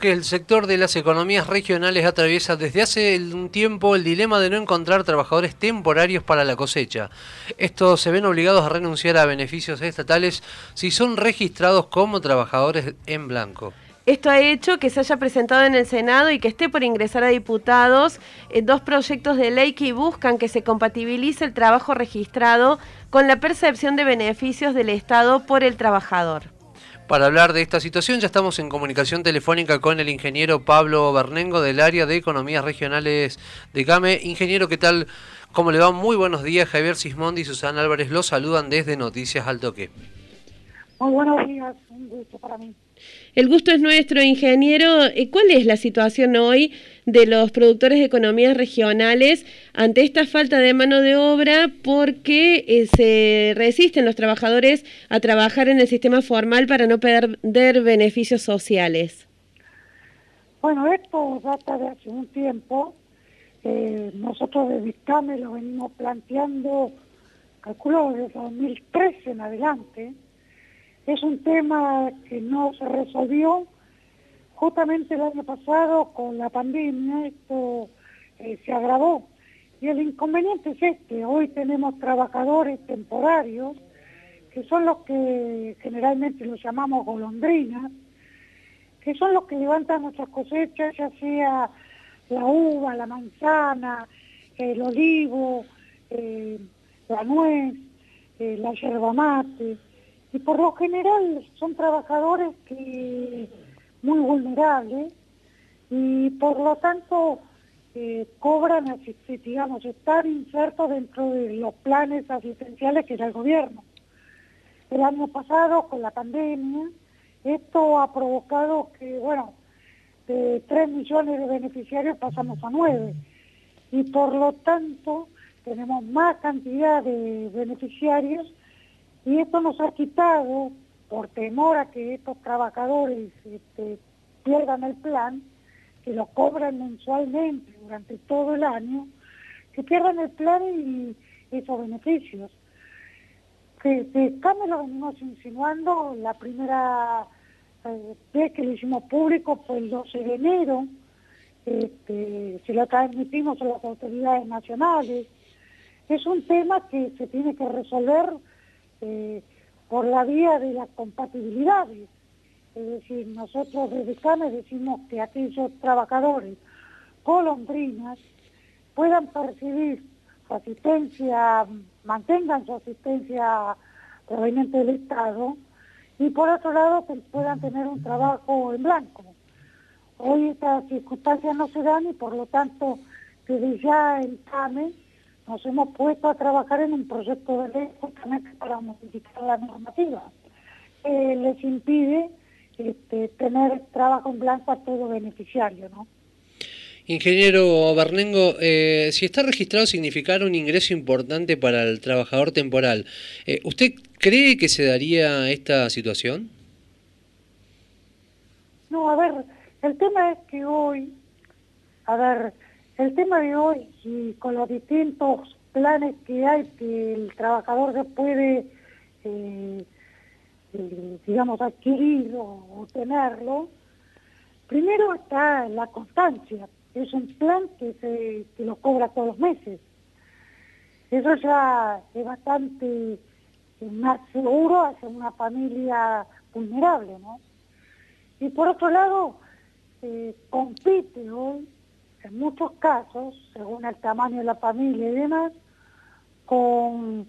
que el sector de las economías regionales atraviesa desde hace un tiempo el dilema de no encontrar trabajadores temporarios para la cosecha. Estos se ven obligados a renunciar a beneficios estatales si son registrados como trabajadores en blanco. Esto ha hecho que se haya presentado en el Senado y que esté por ingresar a diputados eh, dos proyectos de ley que buscan que se compatibilice el trabajo registrado con la percepción de beneficios del Estado por el trabajador. Para hablar de esta situación ya estamos en comunicación telefónica con el ingeniero Pablo Bernengo del área de Economías Regionales de CAME. Ingeniero, ¿qué tal? ¿Cómo le va? Muy buenos días. Javier Sismondi y Susana Álvarez los saludan desde Noticias al Toque. Muy buenos días, un gusto para mí. El gusto es nuestro, ingeniero. Eh, ¿Cuál es la situación hoy de los productores de economías regionales ante esta falta de mano de obra porque eh, se resisten los trabajadores a trabajar en el sistema formal para no perder beneficios sociales? Bueno, esto data de hace un tiempo. Eh, nosotros de Vistame lo venimos planteando, calculo, desde 2013 en adelante es un tema que no se resolvió. Justamente el año pasado con la pandemia esto eh, se agravó. Y el inconveniente es este, hoy tenemos trabajadores temporarios, que son los que generalmente los llamamos golondrinas, que son los que levantan nuestras cosechas, ya sea la uva, la manzana, el olivo, eh, la nuez, eh, la yerba mate y por lo general son trabajadores muy vulnerables y por lo tanto eh, cobran, digamos, estar insertos dentro de los planes asistenciales que da el gobierno. El año pasado, con la pandemia, esto ha provocado que, bueno, de 3 millones de beneficiarios pasamos a 9 y por lo tanto tenemos más cantidad de beneficiarios y esto nos ha quitado, por temor a que estos trabajadores este, pierdan el plan, que lo cobran mensualmente durante todo el año, que pierdan el plan y esos beneficios. Que de cambio lo venimos insinuando, la primera eh, vez que lo hicimos público fue el 12 de enero, este, se lo transmitimos a las autoridades nacionales. Es un tema que se tiene que resolver eh, por la vía de las compatibilidades. Es decir, nosotros desde CAME decimos que aquellos trabajadores colombrinas puedan percibir su asistencia, mantengan su asistencia proveniente del Estado y por otro lado que puedan tener un trabajo en blanco. Hoy estas circunstancias no se dan y por lo tanto desde ya el CAME nos hemos puesto a trabajar en un proyecto de ley justamente para modificar la normativa. que les impide este, tener trabajo en blanco a todo beneficiario, ¿no? Ingeniero Bernengo, eh, si está registrado significar un ingreso importante para el trabajador temporal. Eh, ¿Usted cree que se daría esta situación? No, a ver, el tema es que hoy, a ver, el tema de hoy, y con los distintos planes que hay que el trabajador se puede, eh, eh, digamos, adquirir o, tenerlo, primero está la constancia. Es un plan que, se, que lo cobra todos los meses. Eso ya es bastante más seguro hacia una familia vulnerable, ¿no? Y por otro lado, eh, compite hoy en muchos casos, según el tamaño de la familia y demás, con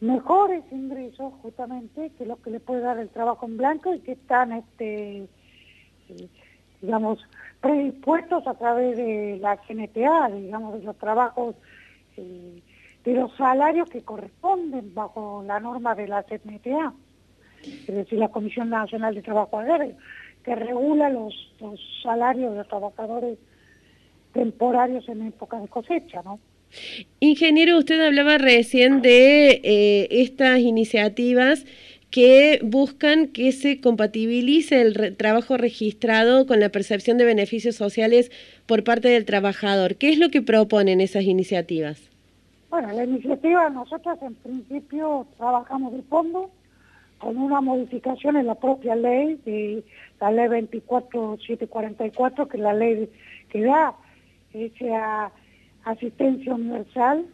mejores ingresos justamente que los que le puede dar el trabajo en blanco y que están, este, eh, digamos, predispuestos a través de la CNTA, digamos, de los trabajos, eh, de los salarios que corresponden bajo la norma de la CNTA, es decir, la Comisión Nacional de Trabajo Agrario, que regula los, los salarios de los trabajadores temporarios en época de cosecha, ¿no? Ingeniero, usted hablaba recién de eh, estas iniciativas que buscan que se compatibilice el trabajo registrado con la percepción de beneficios sociales por parte del trabajador. ¿Qué es lo que proponen esas iniciativas? Bueno, la iniciativa nosotros en principio trabajamos de fondo con una modificación en la propia ley, de la ley 24744, que es la ley que da esa asistencia universal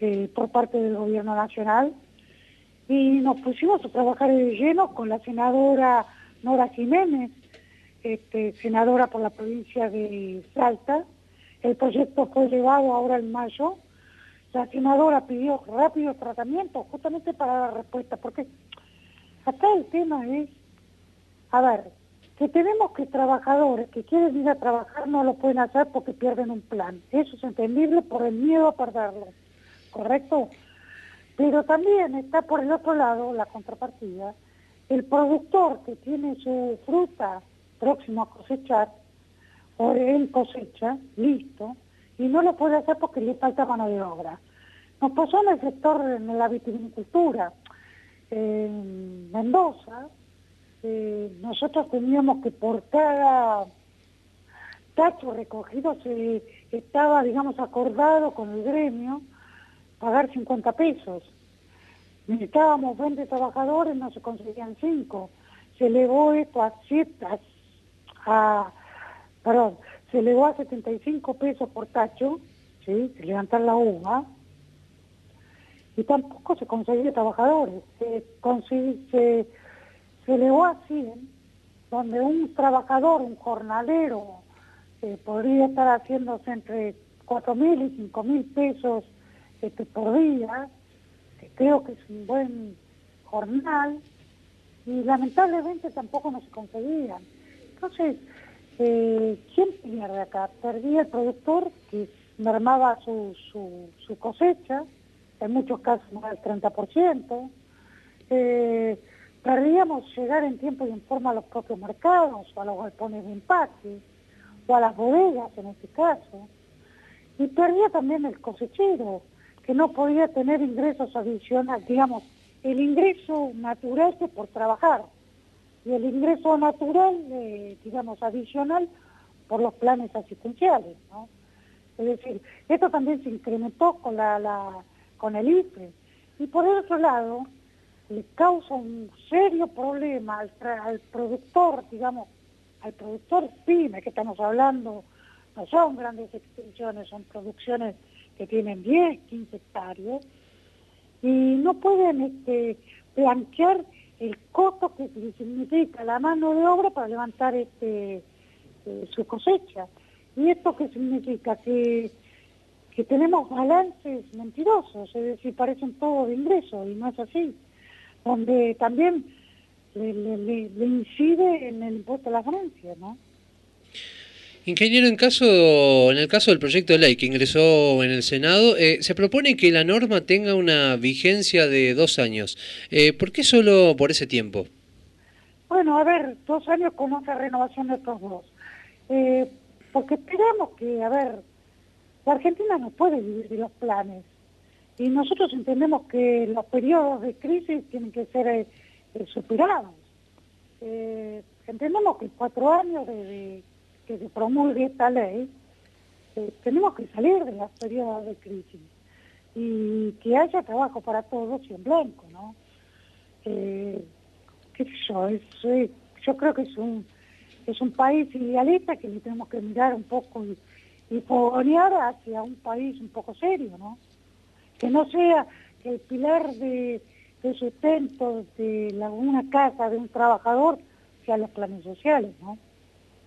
eh, por parte del gobierno nacional. Y nos pusimos a trabajar de lleno con la senadora Nora Jiménez, este, senadora por la provincia de Salta. El proyecto fue llevado ahora en mayo. La senadora pidió rápido tratamiento justamente para dar respuesta, porque acá el tema es, a ver, que tenemos que trabajadores que quieren ir a trabajar no lo pueden hacer porque pierden un plan. Eso es entendible por el miedo a perderlo, ¿correcto? Pero también está por el otro lado, la contrapartida, el productor que tiene su fruta próximo a cosechar, o él cosecha, listo, y no lo puede hacer porque le falta mano de obra. Nos pasó en el sector, en la vitivinicultura, en Mendoza, eh, nosotros teníamos que por cada tacho recogido se estaba, digamos, acordado con el gremio pagar 50 pesos. Necesitábamos 20 trabajadores, no se conseguían 5. Se elevó esto a 7, a, perdón, se elevó a 75 pesos por tacho, ¿sí? levantar la uva, y tampoco se conseguía trabajadores. Se, se, se elevó a 100, donde un trabajador, un jornalero, eh, podría estar haciéndose entre 4.000 y 5.000 pesos este, por día, que creo que es un buen jornal, y lamentablemente tampoco no se conseguían. Entonces, eh, ¿quién pierde acá? Perdía el productor que mermaba su, su, su cosecha, en muchos casos más del 30%. Eh, perdíamos llegar en tiempo y en forma a los propios mercados, o a los galpones de empate, o a las bodegas en este caso. Y perdía también el cosechero, que no podía tener ingresos adicionales, digamos, el ingreso natural que por trabajar y el ingreso natural, eh, digamos, adicional por los planes asistenciales, ¿no? Es decir, esto también se incrementó con, la, con el IFE. Y por el otro lado, le causa un serio problema al, al productor, digamos, al productor pyme, que estamos hablando, no son grandes extensiones, son producciones que tienen 10, 15 hectáreas, y no pueden este, blanquear el costo que significa la mano de obra para levantar este, eh, su cosecha. ¿Y esto qué significa? Que, que tenemos balances mentirosos, es decir, parecen todos de ingresos y no es así. Donde también le, le, incide en el impuesto a la ganancia, ¿no? Ingeniero, en, caso, en el caso del proyecto de ley que ingresó en el Senado, eh, se propone que la norma tenga una vigencia de dos años. Eh, ¿Por qué solo por ese tiempo? Bueno, a ver, dos años con otra renovación de estos dos. Eh, porque esperamos que, a ver, la Argentina no puede vivir de los planes. Y nosotros entendemos que los periodos de crisis tienen que ser superados. entendemos que cuatro años de que se promulgue esta ley, eh, tenemos que salir de las periodos de crisis y que haya trabajo para todos y en blanco, ¿no? Eh, ¿Qué sé yo? Eh, yo creo que es un, es un país idealista que le tenemos que mirar un poco y, y hacia un país un poco serio, ¿no? Que no sea el pilar de, de sustento de una casa de un trabajador sea los planes sociales, ¿no?